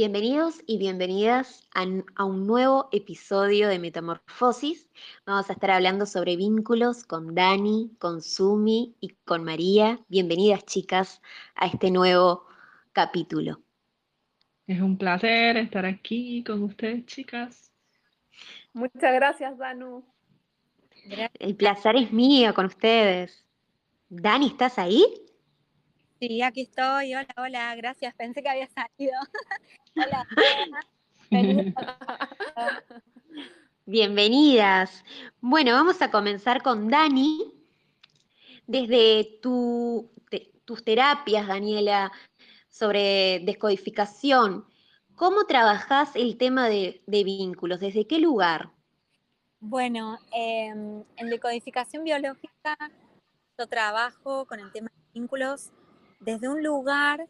Bienvenidos y bienvenidas a, un nuevo episodio de Metamorfosis. Vamos a estar hablando sobre vínculos con Dani, con Sumi y con María. Bienvenidas chicas a este nuevo capítulo. Es un placer estar aquí con ustedes chicas. Muchas gracias Danu. El placer es mío con ustedes. Dani, ¿estás ahí? Sí, aquí estoy. Hola, hola, gracias. Pensé que había salido. hola. Bienvenidas. Bueno, vamos a comenzar con Dani. Desde tus terapias, Daniela, sobre descodificación, ¿cómo trabajas el tema de, vínculos? ¿Desde qué lugar? Bueno, em, en decodificación biológica yo trabajo con el tema de vínculos desde un lugar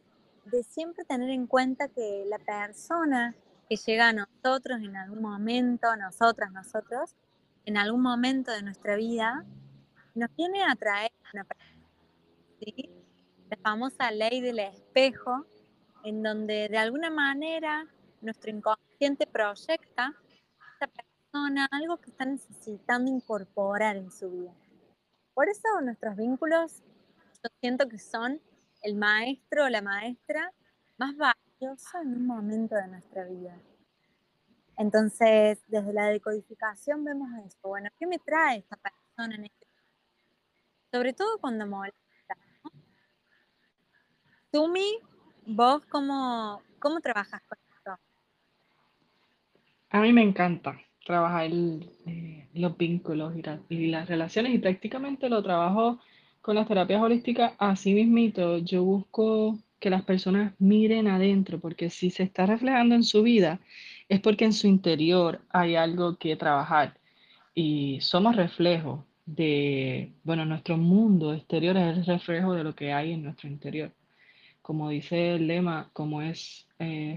de siempre tener en cuenta que la persona que llega a nosotros en algún momento, nosotras, nosotros, en algún momento de nuestra vida, nos viene a traer una ¿sí? la famosa ley del espejo, en donde de alguna manera nuestro inconsciente proyecta a esta persona algo que está necesitando incorporar en su vida. Por eso nuestros vínculos yo siento que son el maestro o la maestra más valioso en un momento de nuestra vida. Entonces, desde la decodificación vemos eso. Bueno, ¿qué me trae esta persona en este Sobre todo cuando molesta. ¿no? Tumi, vos cómo, cómo trabajas con esto? A mí me encanta trabajar eh, los vínculos y las relaciones y prácticamente lo trabajo con las terapias holísticas, así mismito, yo busco que las personas miren adentro, porque si se está reflejando en su vida, es porque en su interior hay algo que trabajar. Y somos reflejo de, bueno, nuestro mundo exterior es el reflejo de lo que hay en nuestro interior. Como dice el lema, como es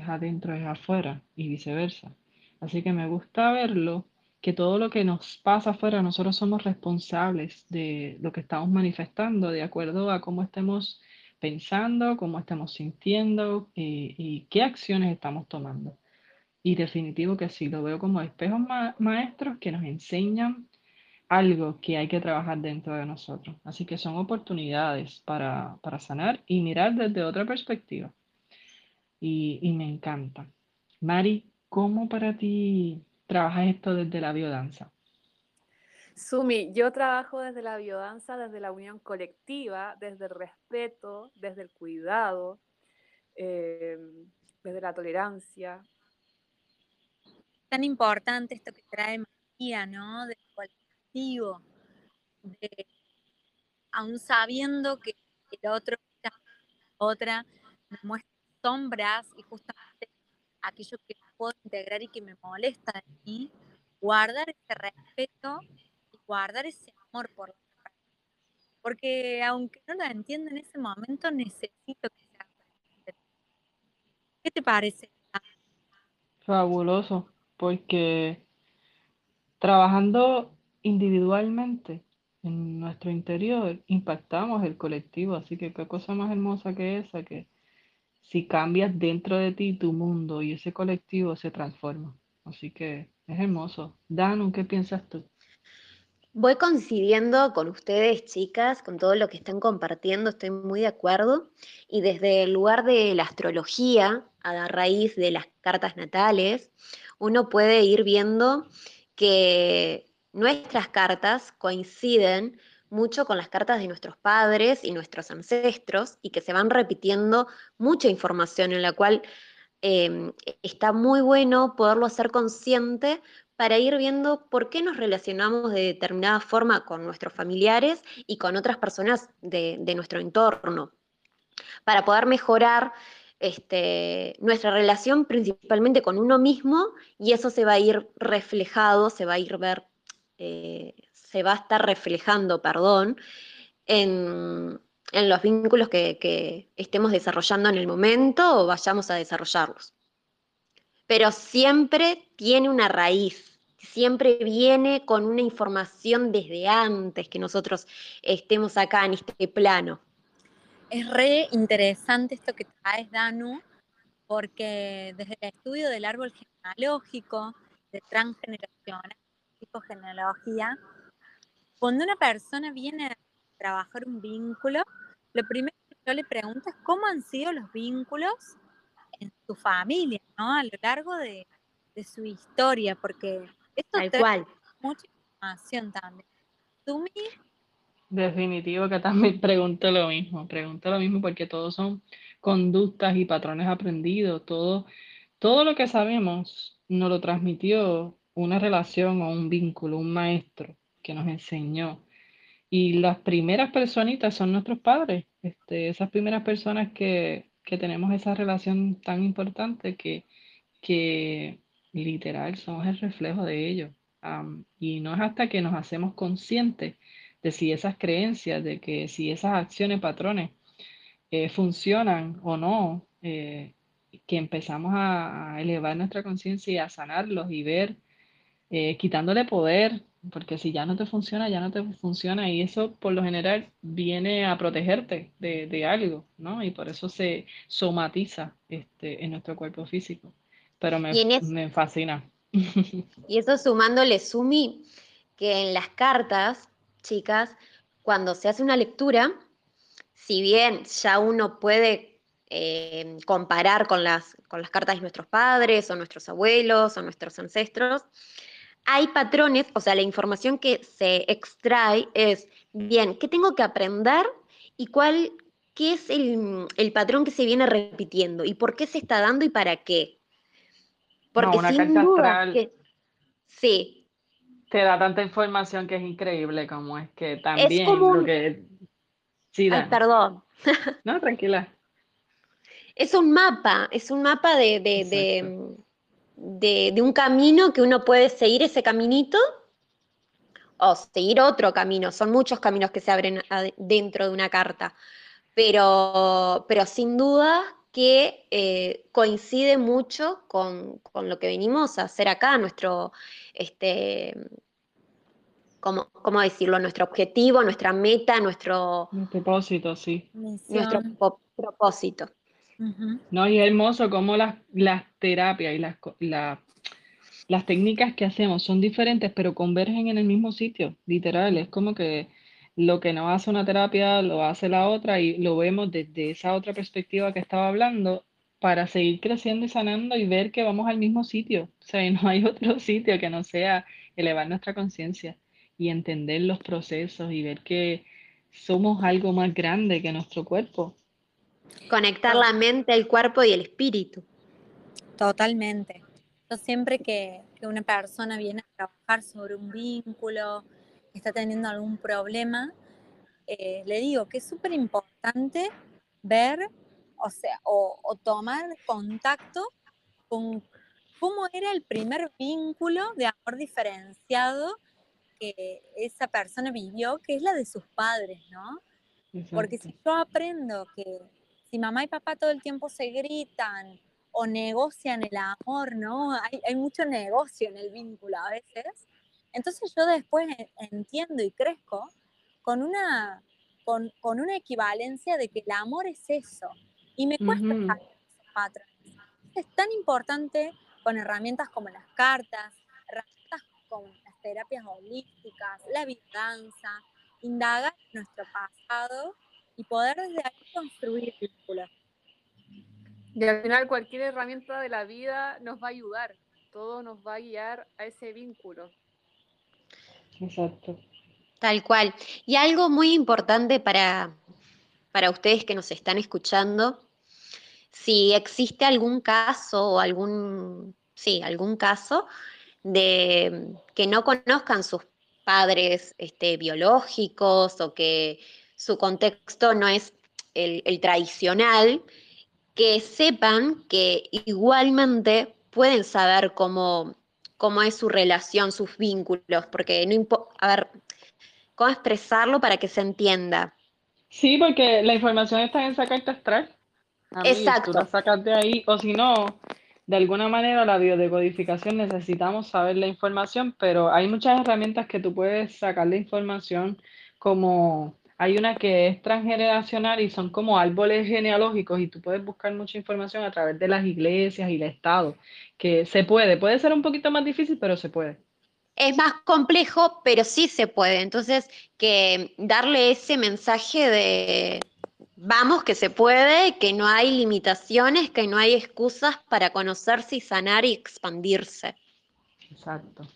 adentro es afuera y viceversa. Así que me gusta verlo que todo lo que nos pasa afuera, nosotros somos responsables de lo que estamos manifestando de acuerdo a cómo estemos pensando, cómo estamos sintiendo y, qué acciones estamos tomando. Y definitivo que sí, lo veo como espejos maestros que nos enseñan algo que hay que trabajar dentro de nosotros. Así que son oportunidades para, sanar y mirar desde otra perspectiva. Y, y me encanta. Mari, ¿cómo para ti trabajas esto desde la biodanza? Sumi, yo trabajo desde la biodanza, desde la unión colectiva, desde el respeto, desde el cuidado, em, desde la tolerancia. Tan importante esto que trae María, ¿no? Del colectivo, de, aún sabiendo que el otro, otra, me muestra sombras y justamente aquello que puedo integrar y que me molesta de mí, guardar ese respeto y guardar ese amor por la persona. Porque aunque no lo entienda en ese momento, necesito que sea ¿Qué te parece? Fabuloso, porque trabajando individualmente en nuestro interior impactamos el colectivo, así que qué cosa más hermosa que esa, que si cambias dentro de ti tu mundo y ese colectivo se transforma. Así que es hermoso. Danu, ¿qué piensas tú? Voy coincidiendo con ustedes, chicas, con todo lo que están compartiendo, estoy muy de acuerdo. Y desde el lugar de la astrología, a raíz de las cartas natales, uno puede ir viendo que nuestras cartas coinciden mucho con las cartas de nuestros padres y nuestros ancestros y que se van repitiendo mucha información en la cual em, está muy bueno poderlo hacer consciente para ir viendo por qué nos relacionamos de determinada forma con nuestros familiares y con otras personas de, nuestro entorno, para poder mejorar este, nuestra relación principalmente con uno mismo y eso se va a ir reflejado, se va a ir ver, eh, se va a estar reflejando, perdón, en, los vínculos que, estemos desarrollando en el momento o vayamos a desarrollarlos. Pero siempre tiene una raíz, siempre viene con una información desde antes que nosotros estemos acá en este plano. Es re interesante esto que traes, Danu, porque desde el estudio del árbol genealógico, de transgeneracional, psicogenealogía, cuando una persona viene a trabajar un vínculo, lo primero que yo le pregunto es cómo han sido los vínculos en su familia, ¿no? A lo largo de, su historia, porque esto Tal cual. mucha información también. ¿Tú, Definitivo que también pregunto lo mismo, pregunto lo mismo porque todos son conductas y patrones aprendidos, todo, todo lo que sabemos nos lo transmitió una relación o un vínculo, un maestro que nos enseñó. Y las primeras personitas son nuestros padres, este, esas primeras personas que, que tenemos esa relación tan importante que, que literal somos el reflejo de ellos. y no es hasta que nos hacemos conscientes de si esas creencias, de que si esas acciones, patrones eh, funcionan o no, eh, que empezamos a, elevar nuestra conciencia y a sanarlos y ver, eh, quitándole poder, porque si ya no te funciona, ya no te funciona y eso por lo general viene a protegerte de, algo, ¿no? Y por eso se somatiza este, en nuestro cuerpo físico. Pero me, me fascina. Y eso sumándole, Sumi, que en las cartas, chicas, cuando se hace una lectura, si bien ya uno puede eh, comparar con las, con las cartas de nuestros padres o nuestros abuelos o nuestros ancestros, hay patrones, o sea, la información que se extrae es, bien, ¿qué tengo que aprender y cuál, qué es el, patrón que se viene repitiendo y por qué se está dando y para qué? Porque sin duda sí. Te da tanta información que es increíble, como es que también es que... Sí, Ay, perdón. No, tranquila. Es un mapa, es un mapa de, de, un camino que uno puede seguir ese caminito o seguir otro camino. Son muchos caminos que se abren dentro de una carta, pero, pero sin duda que eh, coincide mucho con, lo que venimos a hacer acá, nuestro, este, ¿cómo, decirlo? Nuestro objetivo, nuestra meta, nuestro... propósito, sí. Nuestro propósito. No, y es hermoso cómo las, las terapias y las, las técnicas que hacemos son diferentes, pero convergen en el mismo sitio, literal. Es como que lo que no hace una terapia lo hace la otra y lo vemos desde esa otra perspectiva que estaba hablando para seguir creciendo y sanando y ver que vamos al mismo sitio. O sea, no hay otro sitio que no sea elevar nuestra conciencia y entender los procesos y ver que somos algo más grande que nuestro cuerpo Conectar la mente, el cuerpo y el espíritu. Totalmente. Yo siempre que, una persona viene a trabajar sobre un vínculo, está teniendo algún problema, eh, le digo que es súper importante ver, o sea, o, tomar contacto con cómo era el primer vínculo de amor diferenciado que esa persona vivió, que es la de sus padres, ¿no? Porque si yo aprendo que si mamá y papá todo el tiempo se gritan o negocian el amor, ¿no? Hay, mucho negocio en el vínculo a veces. Entonces yo después entiendo y crezco con una, con, una equivalencia de que el amor es eso. Y me cuesta uh esos patrones. Es tan importante con herramientas como las cartas, herramientas como las terapias holísticas, la danza, indagar nuestro pasado y poder desde ahí construir vínculos. Y al final cualquier herramienta de la vida nos va a ayudar, todo nos va a guiar a ese vínculo. Exacto. Tal cual. Y algo muy importante para, para ustedes que nos están escuchando, si existe algún caso o algún, sí, algún caso de que no conozcan sus padres este, biológicos o que su contexto no es el, tradicional, que sepan que igualmente pueden saber cómo, cómo es su relación, sus vínculos, porque no importa, a ver, cómo expresarlo para que se entienda. Sí, porque la información está en esa carta astral. Exacto. Tú la sacas de ahí, o si no, de alguna manera la biodecodificación necesitamos saber la información, pero hay muchas herramientas que tú puedes sacar la información como hay una que es transgeneracional y son como árboles genealógicos y tú puedes buscar mucha información a través de las iglesias y el Estado, que se puede, puede ser un poquito más difícil, pero se puede. Es más complejo, pero sí se puede. Entonces, que darle ese mensaje de vamos que se puede, que no hay limitaciones, que no hay excusas para conocerse y sanar y expandirse. Exacto.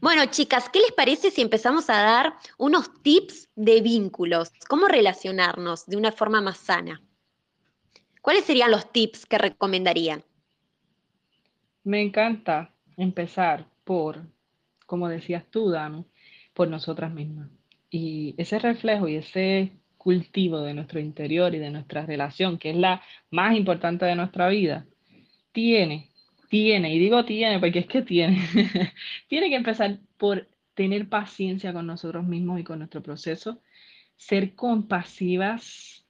Bueno, chicas, ¿qué les parece si empezamos a dar unos tips de vínculos? ¿Cómo relacionarnos de una forma más sana? ¿Cuáles serían los tips que recomendarían? Me encanta empezar por, como decías tú, Danu, por nosotras mismas. Y ese reflejo y ese cultivo de nuestro interior y de nuestra relación, que es la más importante de nuestra vida, tiene tiene, y digo tiene porque es que tiene, tiene que empezar por tener paciencia con nosotros mismos y con nuestro proceso, ser compasivas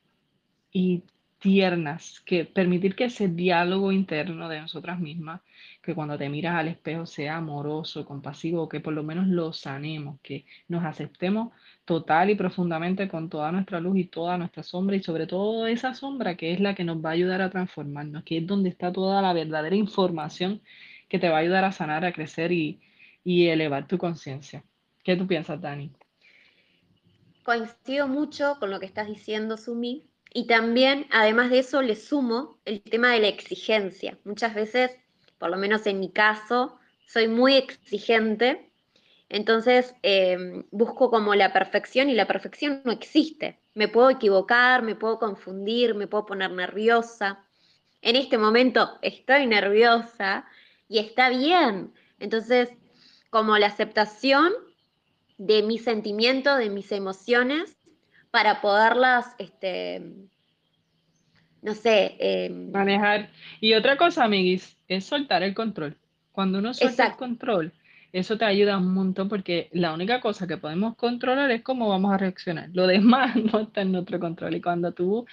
y tiernas, que permitir que ese diálogo interno de nosotras mismas, que cuando te miras al espejo sea amoroso, compasivo, que por lo menos lo sanemos, que nos aceptemos total y profundamente con toda nuestra luz y toda nuestra sombra y sobre todo esa sombra que es la que nos va a ayudar a transformarnos, que es donde está toda la verdadera información que te va a ayudar a sanar, a crecer y, y elevar tu conciencia. ¿Qué tú piensas, Dani? Coincido mucho con lo que estás diciendo, Sumi. Y también, además de eso, le sumo el tema de la exigencia. Muchas veces, por lo menos en mi caso, soy muy exigente entonces em, busco como la perfección y la perfección no existe. Me puedo equivocar, me puedo confundir, me puedo poner nerviosa. En este momento estoy nerviosa y está bien. Entonces, como la aceptación de mis sentimientos, de mis emociones, para poderlas, este, no sé. Em, Manejar. Y otra cosa, amiguis, es soltar el control. Cuando uno suelta el control, eso te ayuda un montón porque la única cosa que podemos controlar es cómo vamos a reaccionar. Lo demás no está en nuestro control. Y cuando tú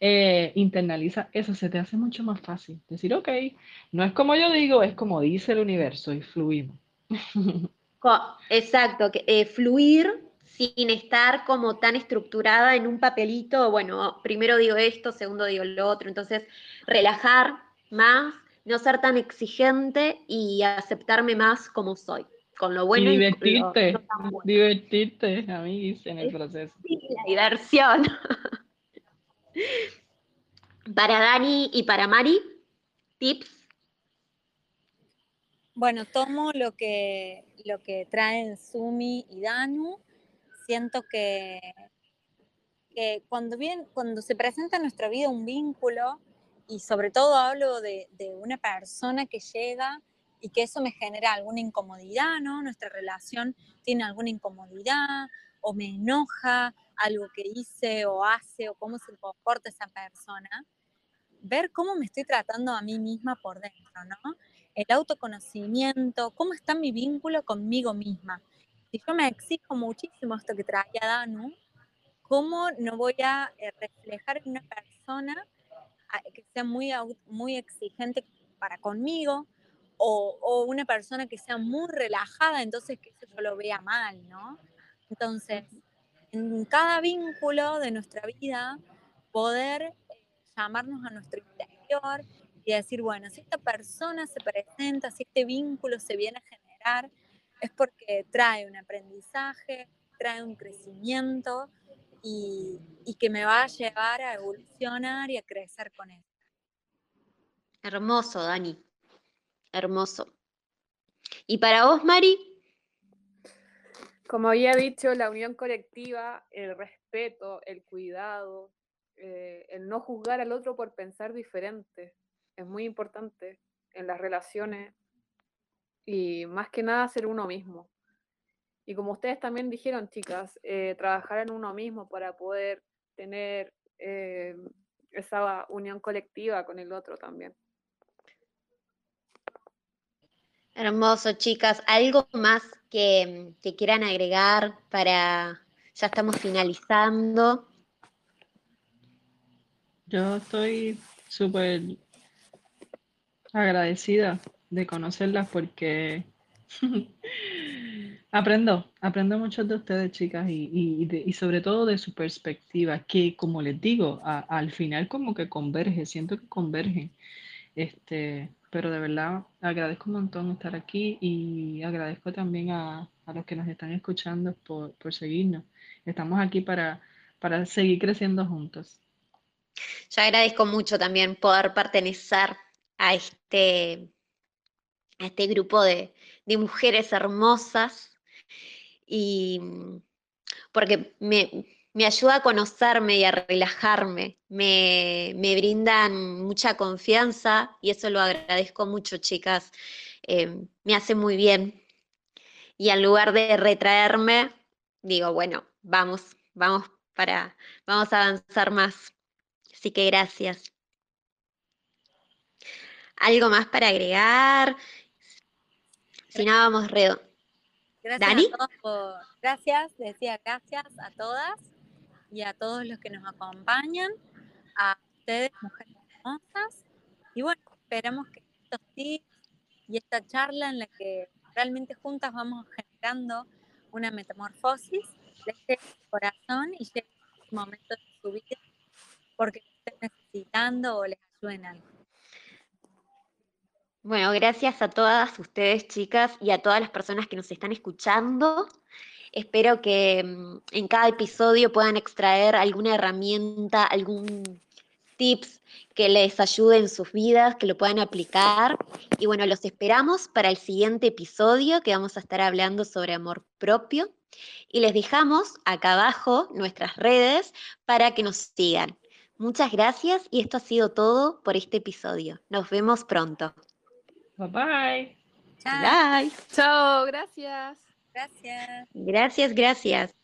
eh, internalizas eso, se te hace mucho más fácil. Decir, ok, no es como yo digo, es como dice el universo y fluimos. Exacto, que, eh, fluir sin estar como tan estructurada en un papelito, bueno, primero digo esto, segundo digo lo otro, entonces relajar más no ser tan exigente y aceptarme más como soy, con lo bueno y divertirte, y divertirte, a mí en el proceso. Sí, la diversión. para Dani y para Mari, tips. Bueno, tomo lo que, lo que traen Sumi y Danu. Siento que, que cuando, bien, cuando se presenta en nuestra vida un vínculo, y sobre todo hablo de, una persona que llega y que eso me genera alguna incomodidad, ¿no? Nuestra relación tiene alguna incomodidad o me enoja algo que hice o hace o cómo se comporta esa persona. Ver cómo me estoy tratando a mí misma por dentro, ¿no? El autoconocimiento, cómo está mi vínculo conmigo misma. Si yo me exijo muchísimo esto que traía Danu, ¿cómo no voy a eh, reflejar en una persona que sea muy, muy exigente para conmigo o, una persona que sea muy relajada, entonces que eso yo lo vea mal, ¿no? Entonces, en cada vínculo de nuestra vida, poder eh, llamarnos a nuestro interior y decir, bueno, si esta persona se presenta, si este vínculo se viene a generar, es porque trae un aprendizaje, trae un crecimiento y, que me va a llevar a evolucionar y a crecer con él. Hermoso, Dani. Hermoso. ¿Y para vos, Mari? Como había dicho, la unión colectiva, el respeto, el cuidado, eh, el no juzgar al otro por pensar diferente, es muy importante en las relaciones y más que nada ser uno mismo. Y como ustedes también dijeron, chicas, eh, trabajar en uno mismo para poder tener eh, esa unión colectiva con el otro también. Hermoso, chicas. ¿Algo más que, que quieran agregar para... Ya estamos finalizando. Yo estoy súper agradecida de conocerlas porque Aprendo, aprendo mucho de ustedes, chicas, y, y, y sobre todo de su perspectiva, que como les digo, al final como que converge, siento que convergen. Este, pero de verdad agradezco un montón estar aquí y agradezco también a, a los que nos están escuchando por, por seguirnos. Estamos aquí para, para seguir creciendo juntos. Yo agradezco mucho también poder pertenecer a este, a este grupo de, de mujeres hermosas y mm, porque me, ayuda a conocerme y a relajarme, me, brindan mucha confianza y eso lo agradezco mucho, chicas, em, me hace muy bien. Y en lugar de retraerme, digo, bueno, vamos, vamos para, vamos a avanzar más. Así que gracias. ¿Algo más para agregar? Vamos redo. Gracias A todos gracias, decía gracias a todas y a todos los que nos acompañan, a ustedes, mujeres hermosas. Y bueno, esperamos que estos tips y esta charla en la que realmente juntas vamos generando una metamorfosis les llegue corazón y llegue un momento de su vida porque estén necesitando o les ayuden algo. Bueno, gracias a todas ustedes, chicas, y a todas las personas que nos están escuchando. Espero que mm, en cada episodio puedan extraer alguna herramienta, algún tips que les ayude en sus vidas, que lo puedan aplicar. Y bueno, los esperamos para el siguiente episodio que vamos a estar hablando sobre amor propio. Y les dejamos acá abajo nuestras redes para que nos sigan. Muchas gracias y esto ha sido todo por este episodio. Nos vemos pronto. Bye bye. Bye. Chao, gracias. Gracias. Gracias, gracias.